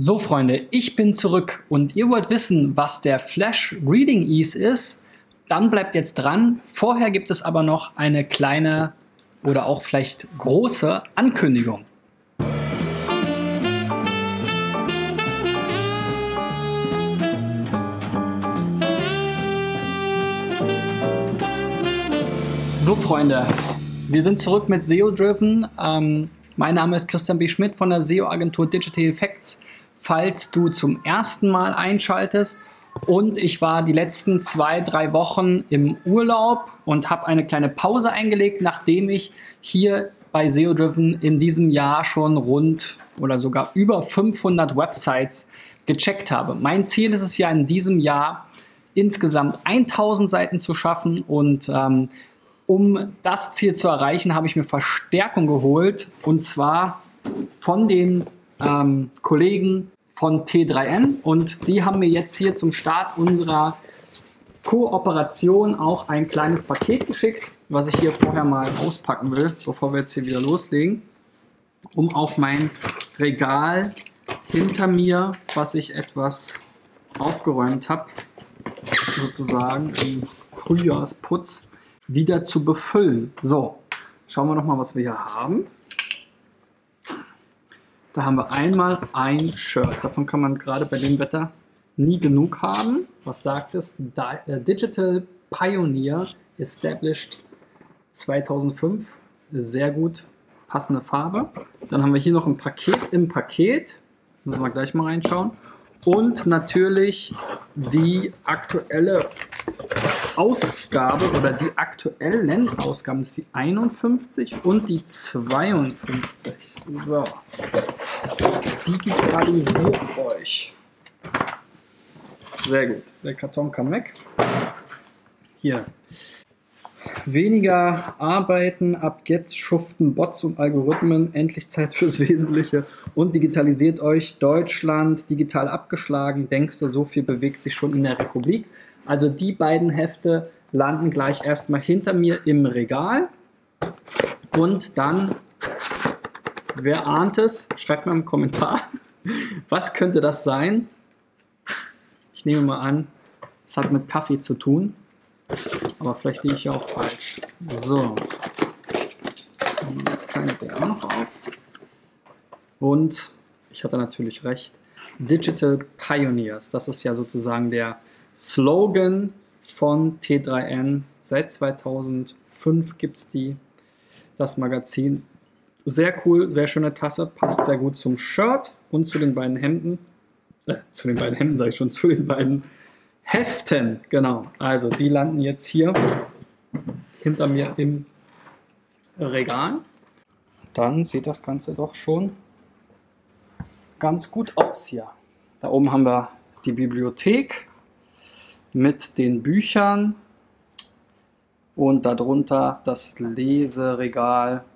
So, Freunde, ich bin zurück und ihr wollt wissen, was der Flash Reading Ease ist? Dann bleibt jetzt dran. Vorher gibt es aber noch eine kleine oder auch vielleicht große Ankündigung. So, Freunde, wir sind zurück mit SEO Driven. Ähm, mein Name ist Christian B. Schmidt von der SEO-Agentur Digital Effects falls du zum ersten Mal einschaltest. Und ich war die letzten zwei, drei Wochen im Urlaub und habe eine kleine Pause eingelegt, nachdem ich hier bei SEO Driven in diesem Jahr schon rund oder sogar über 500 Websites gecheckt habe. Mein Ziel ist es ja in diesem Jahr insgesamt 1000 Seiten zu schaffen und ähm, um das Ziel zu erreichen, habe ich mir Verstärkung geholt und zwar von den ähm, Kollegen von T3N und die haben mir jetzt hier zum Start unserer Kooperation auch ein kleines Paket geschickt, was ich hier vorher mal auspacken will, bevor wir jetzt hier wieder loslegen, um auf mein Regal hinter mir, was ich etwas aufgeräumt habe, sozusagen im Frühjahrsputz, wieder zu befüllen. So, schauen wir noch mal, was wir hier haben. Da haben wir einmal ein Shirt. Davon kann man gerade bei dem Wetter nie genug haben. Was sagt es? Äh, Digital Pioneer Established 2005. Sehr gut. Passende Farbe. Dann haben wir hier noch ein Paket im Paket. Müssen wir gleich mal reinschauen. Und natürlich die aktuelle Ausgabe oder die aktuellen Ausgaben ist die 51 und die 52. So. Digitalisiert euch. Sehr gut. Der Karton kann weg. Hier. Weniger arbeiten, ab jetzt schuften Bots und Algorithmen, endlich Zeit fürs Wesentliche und digitalisiert euch. Deutschland digital abgeschlagen, denkst du, so viel bewegt sich schon in der Republik. Also die beiden Hefte landen gleich erstmal hinter mir im Regal. Und dann, wer ahnt es, schreibt mal im Kommentar, was könnte das sein? Ich nehme mal an, es hat mit Kaffee zu tun. Aber vielleicht liege ich ja auch falsch. So. Das kleine der auch noch auf. Und ich hatte natürlich recht. Digital Pioneers. Das ist ja sozusagen der Slogan von T3N. Seit 2005 gibt es die, das Magazin. Sehr cool, sehr schöne Tasse, passt sehr gut zum Shirt und zu den beiden Hemden. Äh, zu den beiden Hemden sage ich schon, zu den beiden Heften. Genau, also die landen jetzt hier hinter mir im Regal. Dann sieht das Ganze doch schon ganz gut aus hier. Da oben haben wir die Bibliothek mit den Büchern und darunter das Leseregal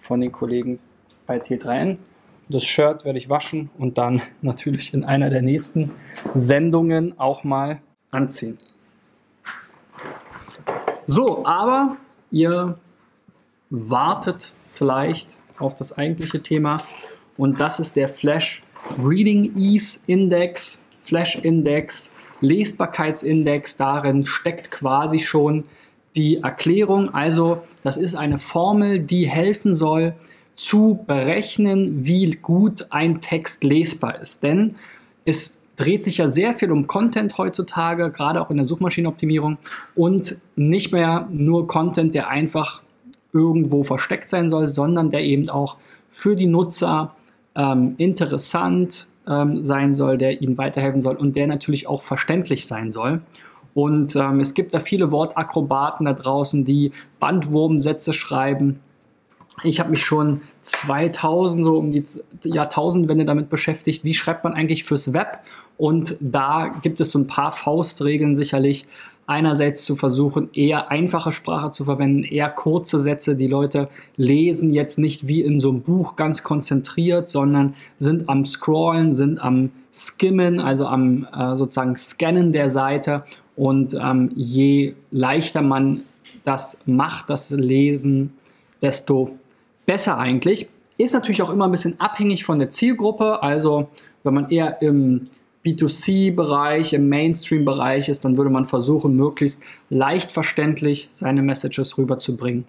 von den Kollegen bei T3N. Das Shirt werde ich waschen und dann natürlich in einer der nächsten Sendungen auch mal anziehen. So, aber ihr wartet vielleicht auf das eigentliche Thema und das ist der Flash Reading Ease Index, Flash Index Lesbarkeitsindex, darin steckt quasi schon die Erklärung. Also das ist eine Formel, die helfen soll zu berechnen, wie gut ein Text lesbar ist. Denn es dreht sich ja sehr viel um Content heutzutage, gerade auch in der Suchmaschinenoptimierung und nicht mehr nur Content, der einfach irgendwo versteckt sein soll, sondern der eben auch für die Nutzer ähm, interessant, ähm, sein soll, der ihnen weiterhelfen soll und der natürlich auch verständlich sein soll. Und ähm, es gibt da viele Wortakrobaten da draußen, die Bandwurmsätze schreiben. Ich habe mich schon 2000, so um die Jahrtausendwende damit beschäftigt, wie schreibt man eigentlich fürs Web. Und da gibt es so ein paar Faustregeln sicherlich, einerseits zu versuchen, eher einfache Sprache zu verwenden, eher kurze Sätze. Die Leute lesen jetzt nicht wie in so einem Buch ganz konzentriert, sondern sind am Scrollen, sind am Skimmen, also am äh, sozusagen Scannen der Seite. Und ähm, je leichter man das macht, das Lesen, desto besser eigentlich. Ist natürlich auch immer ein bisschen abhängig von der Zielgruppe. Also wenn man eher im B2C-Bereich, im Mainstream-Bereich ist, dann würde man versuchen, möglichst leicht verständlich seine Messages rüberzubringen.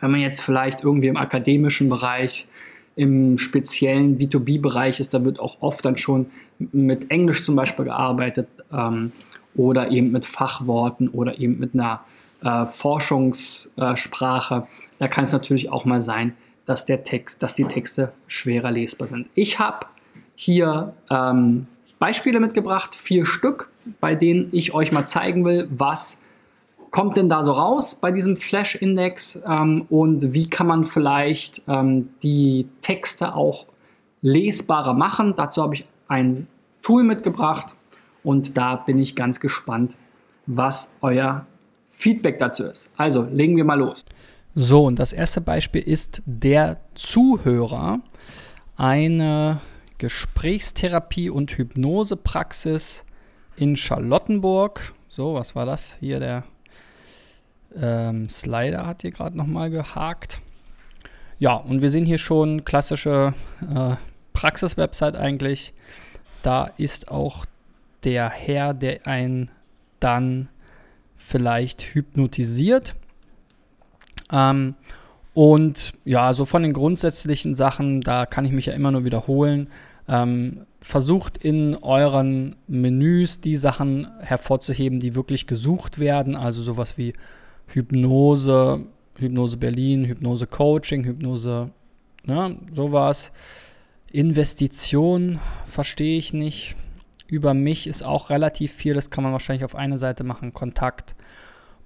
Wenn man jetzt vielleicht irgendwie im akademischen Bereich, im speziellen B2B-Bereich ist, da wird auch oft dann schon mit Englisch zum Beispiel gearbeitet ähm, oder eben mit Fachworten oder eben mit einer äh, Forschungssprache. da kann es natürlich auch mal sein, dass der Text, dass die Texte schwerer lesbar sind. Ich habe hier ähm, Beispiele mitgebracht, vier Stück, bei denen ich euch mal zeigen will, was kommt denn da so raus bei diesem Flash-Index ähm, und wie kann man vielleicht ähm, die Texte auch lesbarer machen. Dazu habe ich ein Tool mitgebracht und da bin ich ganz gespannt, was euer Feedback dazu ist. Also legen wir mal los. So, und das erste Beispiel ist der Zuhörer. Eine Gesprächstherapie und Hypnosepraxis in Charlottenburg. So, was war das? Hier der ähm, Slider hat hier gerade nochmal gehakt. Ja, und wir sehen hier schon klassische äh, Praxis-Website eigentlich. Da ist auch der Herr, der einen dann vielleicht hypnotisiert. Ähm, und ja, so von den grundsätzlichen Sachen, da kann ich mich ja immer nur wiederholen. Ähm, versucht in euren Menüs die Sachen hervorzuheben, die wirklich gesucht werden. Also sowas wie Hypnose, Hypnose Berlin, Hypnose Coaching, Hypnose, ne, sowas. Investition verstehe ich nicht. Über mich ist auch relativ viel, das kann man wahrscheinlich auf eine Seite machen. Kontakt,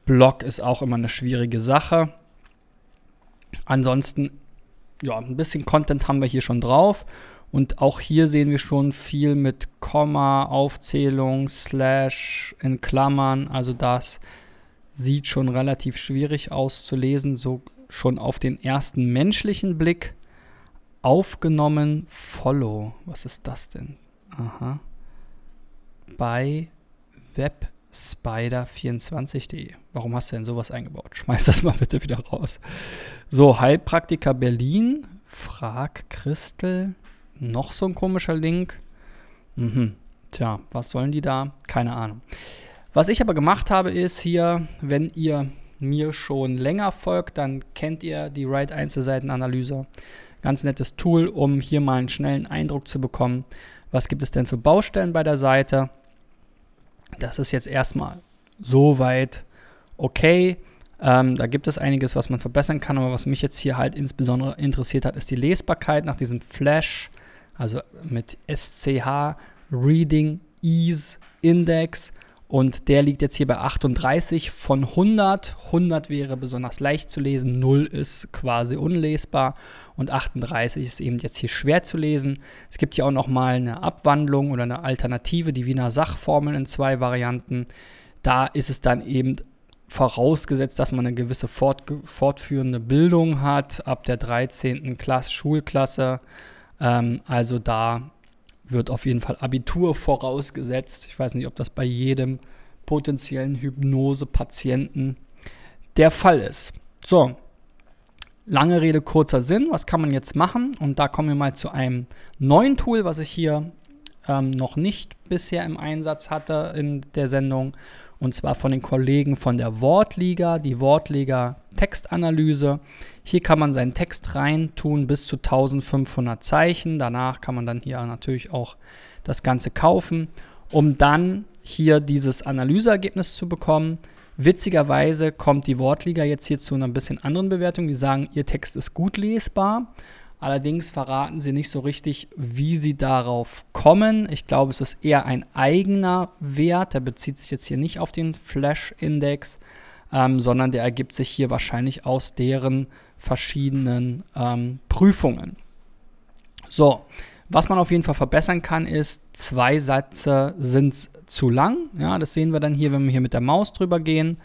Blog ist auch immer eine schwierige Sache. Ansonsten, ja, ein bisschen Content haben wir hier schon drauf. Und auch hier sehen wir schon viel mit Komma, Aufzählung, Slash in Klammern. Also das sieht schon relativ schwierig aus zu lesen, so schon auf den ersten menschlichen Blick. Aufgenommen, Follow. Was ist das denn? Aha. Bei webspider24.de. Warum hast du denn sowas eingebaut? Schmeiß das mal bitte wieder raus. So, Heilpraktiker Berlin. Frag Christel noch so ein komischer Link. Mhm. Tja, was sollen die da? Keine Ahnung. Was ich aber gemacht habe, ist hier, wenn ihr mir schon länger folgt, dann kennt ihr die Right Einzelseitenanalyse. Ganz nettes Tool, um hier mal einen schnellen Eindruck zu bekommen. Was gibt es denn für Baustellen bei der Seite? Das ist jetzt erstmal soweit okay. Ähm, da gibt es einiges, was man verbessern kann, aber was mich jetzt hier halt insbesondere interessiert hat, ist die Lesbarkeit nach diesem Flash also mit SCH Reading Ease Index. Und der liegt jetzt hier bei 38 von 100. 100 wäre besonders leicht zu lesen, 0 ist quasi unlesbar und 38 ist eben jetzt hier schwer zu lesen. Es gibt hier auch nochmal eine Abwandlung oder eine Alternative, die Wiener Sachformeln in zwei Varianten. Da ist es dann eben vorausgesetzt, dass man eine gewisse fort, fortführende Bildung hat, ab der 13. Klasse, Schulklasse ähm, also da wird auf jeden Fall Abitur vorausgesetzt. Ich weiß nicht, ob das bei jedem potenziellen Hypnose-Patienten der Fall ist. So, lange Rede, kurzer Sinn. Was kann man jetzt machen? Und da kommen wir mal zu einem neuen Tool, was ich hier ähm, noch nicht bisher im Einsatz hatte in der Sendung. Und zwar von den Kollegen von der Wortliga, die Wortliga Textanalyse. Hier kann man seinen Text reintun bis zu 1500 Zeichen. Danach kann man dann hier natürlich auch das Ganze kaufen, um dann hier dieses Analyseergebnis zu bekommen. Witzigerweise kommt die Wortliga jetzt hier zu einer bisschen anderen Bewertung. Die sagen, ihr Text ist gut lesbar. Allerdings verraten sie nicht so richtig, wie sie darauf kommen. Ich glaube, es ist eher ein eigener Wert. Der bezieht sich jetzt hier nicht auf den Flash-Index, ähm, sondern der ergibt sich hier wahrscheinlich aus deren verschiedenen ähm, Prüfungen. So, was man auf jeden Fall verbessern kann, ist, zwei Sätze sind zu lang. Ja, das sehen wir dann hier, wenn wir hier mit der Maus drüber gehen.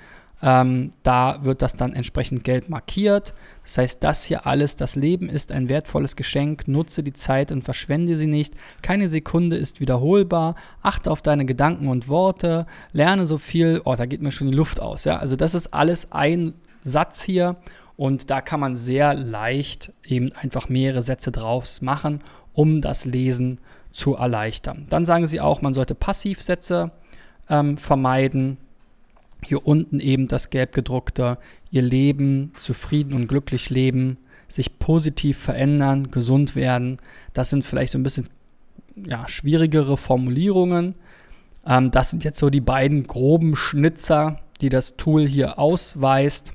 Ähm, da wird das dann entsprechend gelb markiert. Das heißt, das hier alles, das Leben ist ein wertvolles Geschenk, nutze die Zeit und verschwende sie nicht. Keine Sekunde ist wiederholbar. Achte auf deine Gedanken und Worte. Lerne so viel. Oh, da geht mir schon die Luft aus. Ja? Also das ist alles ein Satz hier Und da kann man sehr leicht eben einfach mehrere Sätze draus machen, um das Lesen zu erleichtern. Dann sagen sie auch, man sollte Passivsätze ähm, vermeiden. Hier unten eben das gelb gedruckte, ihr Leben, zufrieden und glücklich leben, sich positiv verändern, gesund werden. Das sind vielleicht so ein bisschen ja, schwierigere Formulierungen. Ähm, das sind jetzt so die beiden groben Schnitzer, die das Tool hier ausweist.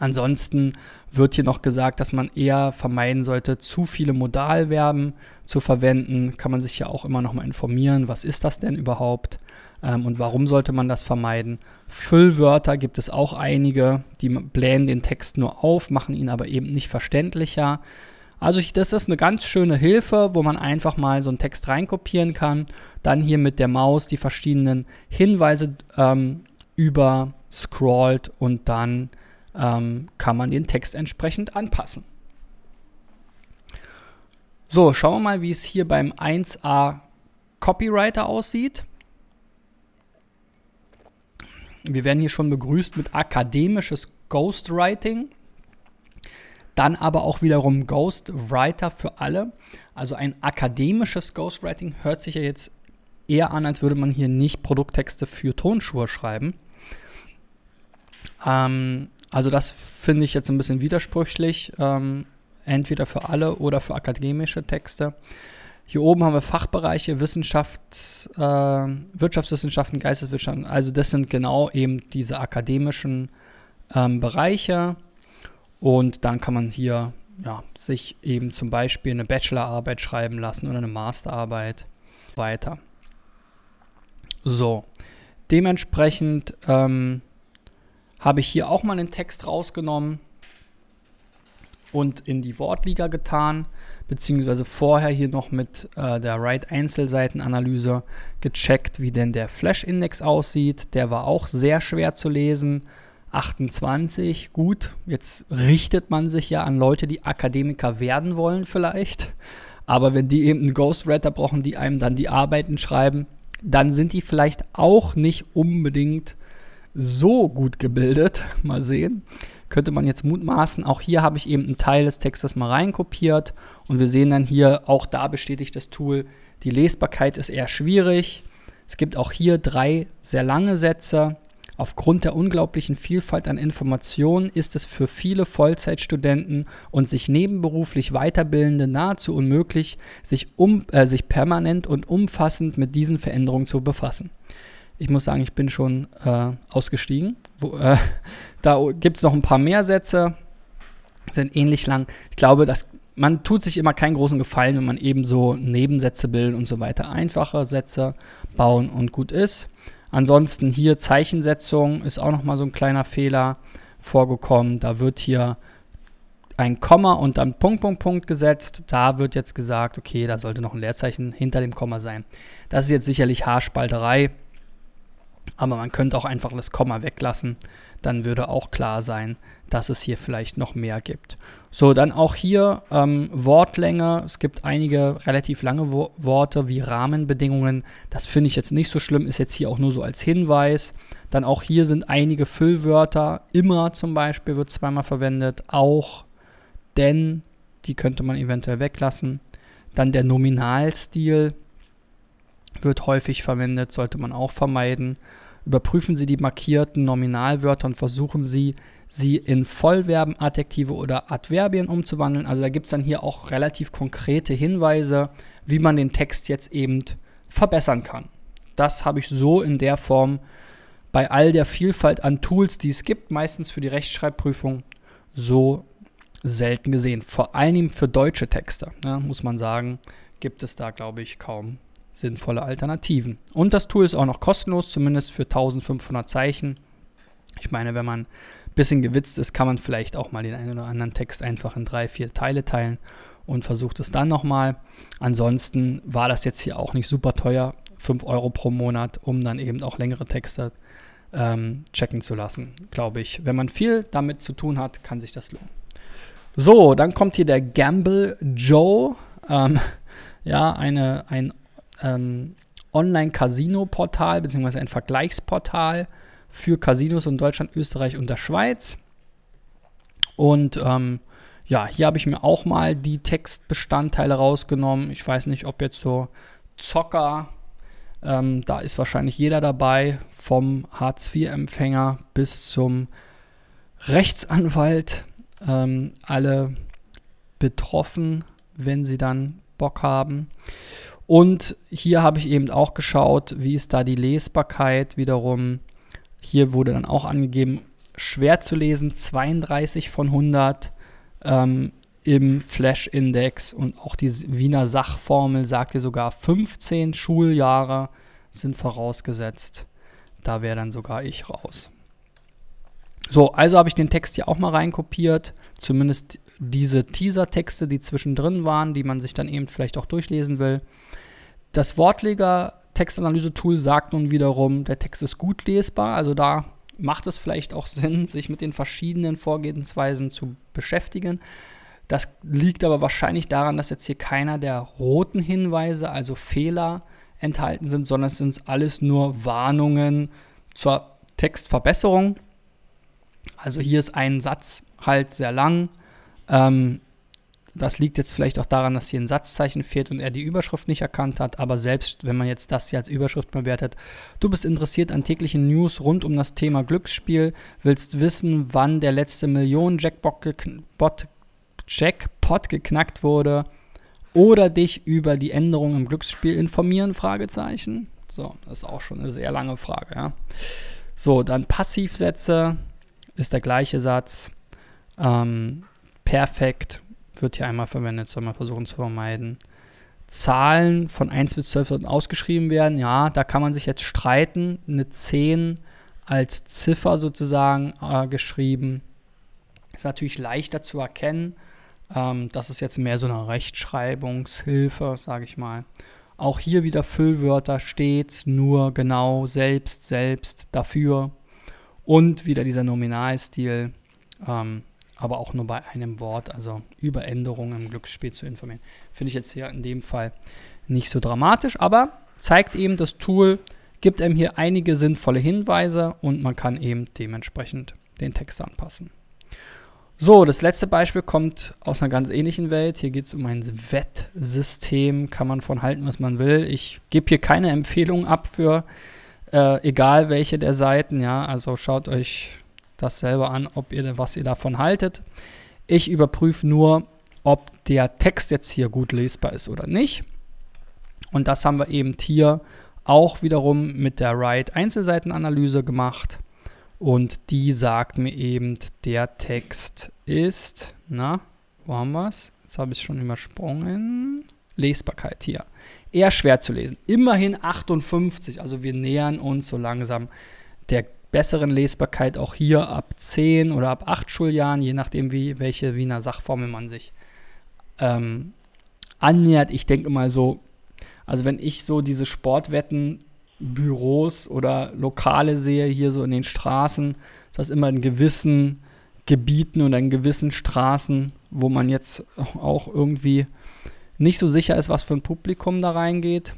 Ansonsten wird hier noch gesagt, dass man eher vermeiden sollte, zu viele Modalverben zu verwenden. Kann man sich ja auch immer noch mal informieren, was ist das denn überhaupt ähm, und warum sollte man das vermeiden. Füllwörter gibt es auch einige, die blähen den Text nur auf, machen ihn aber eben nicht verständlicher. Also das ist eine ganz schöne Hilfe, wo man einfach mal so einen Text reinkopieren kann, dann hier mit der Maus die verschiedenen Hinweise ähm, überscrollt und dann ähm, kann man den Text entsprechend anpassen. So, schauen wir mal, wie es hier beim 1a Copywriter aussieht. Wir werden hier schon begrüßt mit akademisches Ghostwriting. Dann aber auch wiederum Ghostwriter für alle. Also ein akademisches Ghostwriting hört sich ja jetzt eher an, als würde man hier nicht Produkttexte für Tonschuhe schreiben. Ähm, also das finde ich jetzt ein bisschen widersprüchlich. Ähm, entweder für alle oder für akademische Texte. Hier oben haben wir Fachbereiche, Wissenschaft, äh, Wirtschaftswissenschaften, Geisteswissenschaften. Also das sind genau eben diese akademischen ähm, Bereiche. Und dann kann man hier ja, sich eben zum Beispiel eine Bachelorarbeit schreiben lassen oder eine Masterarbeit weiter. So, dementsprechend ähm, habe ich hier auch mal einen Text rausgenommen und in die Wortliga getan, beziehungsweise vorher hier noch mit äh, der Write-Einzelseitenanalyse gecheckt, wie denn der Flash-Index aussieht. Der war auch sehr schwer zu lesen. 28, gut, jetzt richtet man sich ja an Leute, die Akademiker werden wollen vielleicht. Aber wenn die eben einen Ghostwriter brauchen, die einem dann die Arbeiten schreiben, dann sind die vielleicht auch nicht unbedingt so gut gebildet. Mal sehen. Könnte man jetzt mutmaßen. Auch hier habe ich eben einen Teil des Textes mal reinkopiert. Und wir sehen dann hier, auch da bestätigt das Tool, die Lesbarkeit ist eher schwierig. Es gibt auch hier drei sehr lange Sätze. Aufgrund der unglaublichen Vielfalt an Informationen ist es für viele Vollzeitstudenten und sich nebenberuflich Weiterbildende nahezu unmöglich, sich, um, äh, sich permanent und umfassend mit diesen Veränderungen zu befassen. Ich muss sagen, ich bin schon äh, ausgestiegen. Wo, äh, da gibt es noch ein paar mehr Sätze, sind ähnlich lang. Ich glaube, dass man tut sich immer keinen großen Gefallen, wenn man eben so Nebensätze bildet und so weiter. Einfache Sätze bauen und gut ist. Ansonsten hier Zeichensetzung ist auch nochmal so ein kleiner Fehler vorgekommen. Da wird hier ein Komma und dann Punkt, Punkt, Punkt gesetzt. Da wird jetzt gesagt, okay, da sollte noch ein Leerzeichen hinter dem Komma sein. Das ist jetzt sicherlich Haarspalterei, aber man könnte auch einfach das Komma weglassen. Dann würde auch klar sein, dass es hier vielleicht noch mehr gibt. So, dann auch hier ähm, Wortlänge. Es gibt einige relativ lange Wo Worte wie Rahmenbedingungen. Das finde ich jetzt nicht so schlimm, ist jetzt hier auch nur so als Hinweis. Dann auch hier sind einige Füllwörter. Immer zum Beispiel wird zweimal verwendet. Auch, denn, die könnte man eventuell weglassen. Dann der Nominalstil wird häufig verwendet, sollte man auch vermeiden. Überprüfen Sie die markierten Nominalwörter und versuchen Sie, sie in Vollverben, Adjektive oder Adverbien umzuwandeln. Also da gibt es dann hier auch relativ konkrete Hinweise, wie man den Text jetzt eben verbessern kann. Das habe ich so in der Form bei all der Vielfalt an Tools, die es gibt, meistens für die Rechtschreibprüfung, so selten gesehen. Vor allem für deutsche Texte, ja, muss man sagen, gibt es da, glaube ich, kaum sinnvolle Alternativen. Und das Tool ist auch noch kostenlos, zumindest für 1500 Zeichen. Ich meine, wenn man bisschen gewitzt ist, kann man vielleicht auch mal den einen oder anderen Text einfach in drei, vier Teile teilen und versucht es dann nochmal. Ansonsten war das jetzt hier auch nicht super teuer, 5 Euro pro Monat, um dann eben auch längere Texte ähm, checken zu lassen, glaube ich. Wenn man viel damit zu tun hat, kann sich das lohnen. So, dann kommt hier der Gamble Joe. Ähm, ja, eine, ein ähm, Online-Casino-Portal, beziehungsweise ein Vergleichsportal für Casinos in Deutschland, Österreich und der Schweiz. Und ähm, ja, hier habe ich mir auch mal die Textbestandteile rausgenommen. Ich weiß nicht, ob jetzt so Zocker, ähm, da ist wahrscheinlich jeder dabei, vom Hartz-IV-Empfänger bis zum Rechtsanwalt, ähm, alle betroffen, wenn sie dann Bock haben. Und hier habe ich eben auch geschaut, wie ist da die Lesbarkeit wiederum. Hier wurde dann auch angegeben, schwer zu lesen, 32 von 100 ähm, im Flash-Index und auch die Wiener Sachformel sagte sogar 15 Schuljahre sind vorausgesetzt. Da wäre dann sogar ich raus. So, also habe ich den Text hier auch mal reinkopiert. Zumindest diese Teaser-Texte, die zwischendrin waren, die man sich dann eben vielleicht auch durchlesen will. Das Wortleger Textanalyse-Tool sagt nun wiederum, der Text ist gut lesbar. Also da macht es vielleicht auch Sinn, sich mit den verschiedenen Vorgehensweisen zu beschäftigen. Das liegt aber wahrscheinlich daran, dass jetzt hier keiner der roten Hinweise, also Fehler, enthalten sind, sondern es sind alles nur Warnungen zur Textverbesserung. Also hier ist ein Satz halt sehr lang. Ähm, das liegt jetzt vielleicht auch daran, dass hier ein Satzzeichen fehlt und er die Überschrift nicht erkannt hat. Aber selbst wenn man jetzt das hier als Überschrift bewertet, du bist interessiert an täglichen News rund um das Thema Glücksspiel, willst wissen, wann der letzte Millionen-Jackpot Jackpot geknackt wurde oder dich über die Änderungen im Glücksspiel informieren? Fragezeichen. So, das ist auch schon eine sehr lange Frage. Ja. So, dann Passivsätze ist der gleiche Satz. Ähm, perfekt wird hier einmal verwendet, soll man versuchen zu vermeiden. Zahlen von 1 bis 12 sollten ausgeschrieben werden. Ja, da kann man sich jetzt streiten. Eine 10 als Ziffer sozusagen äh, geschrieben. Ist natürlich leichter zu erkennen. Ähm, das ist jetzt mehr so eine Rechtschreibungshilfe, sage ich mal. Auch hier wieder Füllwörter, stets, nur, genau, selbst, selbst, dafür. Und wieder dieser Nominalstil. Ähm, aber auch nur bei einem Wort, also über Änderungen im Glücksspiel zu informieren. Finde ich jetzt hier in dem Fall nicht so dramatisch, aber zeigt eben, das Tool gibt einem hier einige sinnvolle Hinweise und man kann eben dementsprechend den Text anpassen. So, das letzte Beispiel kommt aus einer ganz ähnlichen Welt. Hier geht es um ein Wettsystem, kann man von halten, was man will. Ich gebe hier keine Empfehlung ab für äh, egal welche der Seiten, ja. Also schaut euch das selber an, ob ihr, was ihr davon haltet. Ich überprüfe nur, ob der Text jetzt hier gut lesbar ist oder nicht. Und das haben wir eben hier auch wiederum mit der Write Einzelseitenanalyse gemacht. Und die sagt mir eben, der Text ist, na, wo haben wir es? Jetzt habe ich es schon übersprungen. Lesbarkeit hier. Eher schwer zu lesen. Immerhin 58, also wir nähern uns so langsam der besseren Lesbarkeit auch hier ab 10 oder ab 8 Schuljahren, je nachdem, wie, welche Wiener Sachformel man sich ähm, annähert. Ich denke mal so, also wenn ich so diese Sportwettenbüros oder Lokale sehe, hier so in den Straßen, ist das immer in gewissen Gebieten oder in gewissen Straßen, wo man jetzt auch irgendwie nicht so sicher ist, was für ein Publikum da reingeht.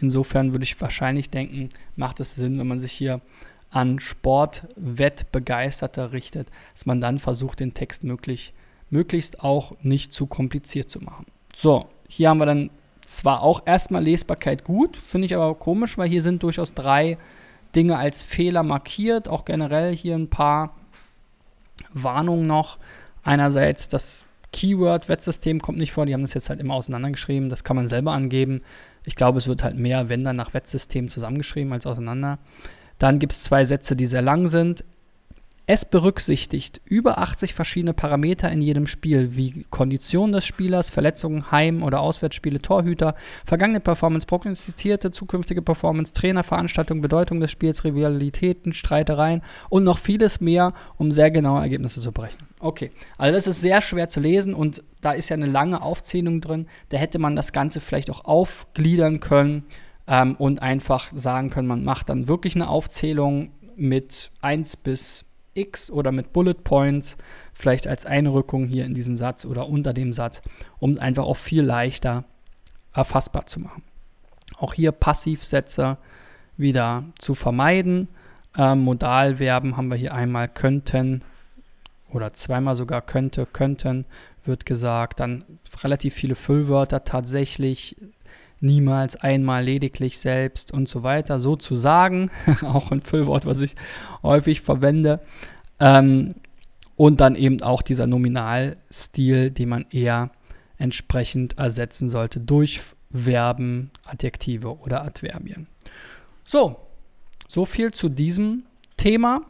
Insofern würde ich wahrscheinlich denken, macht es Sinn, wenn man sich hier an Sportwettbegeisterte richtet, dass man dann versucht, den Text möglich, möglichst auch nicht zu kompliziert zu machen. So, hier haben wir dann zwar auch erstmal Lesbarkeit gut, finde ich aber komisch, weil hier sind durchaus drei Dinge als Fehler markiert, auch generell hier ein paar Warnungen noch. Einerseits das Keyword-Wettsystem kommt nicht vor, die haben das jetzt halt immer auseinandergeschrieben, das kann man selber angeben. Ich glaube, es wird halt mehr, wenn dann nach Wettsystem zusammengeschrieben als auseinander. Dann gibt es zwei Sätze, die sehr lang sind. Es berücksichtigt über 80 verschiedene Parameter in jedem Spiel, wie Kondition des Spielers, Verletzungen, Heim- oder Auswärtsspiele, Torhüter, vergangene Performance, prognostizierte zukünftige Performance, Trainer, Veranstaltung, Bedeutung des Spiels, Rivalitäten, Streitereien und noch vieles mehr, um sehr genaue Ergebnisse zu berechnen. Okay, also das ist sehr schwer zu lesen und da ist ja eine lange Aufzählung drin. Da hätte man das Ganze vielleicht auch aufgliedern können ähm, und einfach sagen können, man macht dann wirklich eine Aufzählung mit 1 bis x oder mit Bullet Points, vielleicht als Einrückung hier in diesen Satz oder unter dem Satz, um einfach auch viel leichter erfassbar zu machen. Auch hier Passivsätze wieder zu vermeiden. Ähm, Modalverben haben wir hier einmal könnten oder zweimal sogar könnte, könnten, wird gesagt. Dann relativ viele Füllwörter tatsächlich, niemals, einmal, lediglich, selbst und so weiter. So zu sagen, auch ein Füllwort, was ich häufig verwende. Ähm, und dann eben auch dieser Nominalstil, den man eher entsprechend ersetzen sollte durch Verben, Adjektive oder Adverbien. So, so viel zu diesem Thema.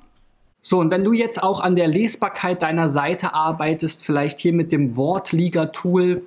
So, und wenn du jetzt auch an der Lesbarkeit deiner Seite arbeitest, vielleicht hier mit dem Wortliga-Tool,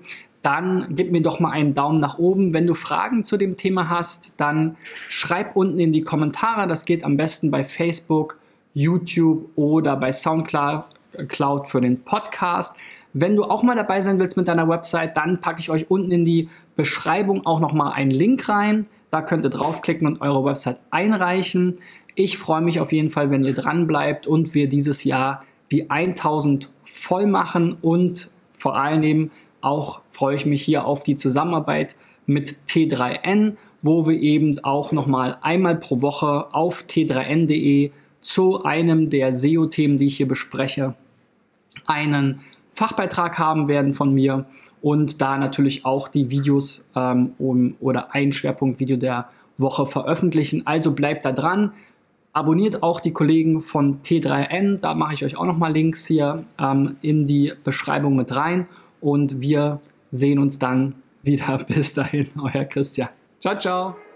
dann gib mir doch mal einen Daumen nach oben. Wenn du Fragen zu dem Thema hast, dann schreib unten in die Kommentare. Das geht am besten bei Facebook, YouTube oder bei SoundCloud für den Podcast. Wenn du auch mal dabei sein willst mit deiner Website, dann packe ich euch unten in die Beschreibung auch noch mal einen Link rein. Da könnt ihr draufklicken und eure Website einreichen. Ich freue mich auf jeden Fall, wenn ihr dran bleibt und wir dieses Jahr die 1000 voll machen und vor allem auch freue ich mich hier auf die Zusammenarbeit mit T3N, wo wir eben auch nochmal einmal pro Woche auf t3n.de zu einem der SEO-Themen, die ich hier bespreche, einen Fachbeitrag haben werden von mir und da natürlich auch die Videos ähm, um, oder ein Schwerpunktvideo der Woche veröffentlichen. Also bleibt da dran. Abonniert auch die Kollegen von T3N, da mache ich euch auch nochmal Links hier ähm, in die Beschreibung mit rein und wir sehen uns dann wieder. Bis dahin, euer Christian. Ciao, ciao.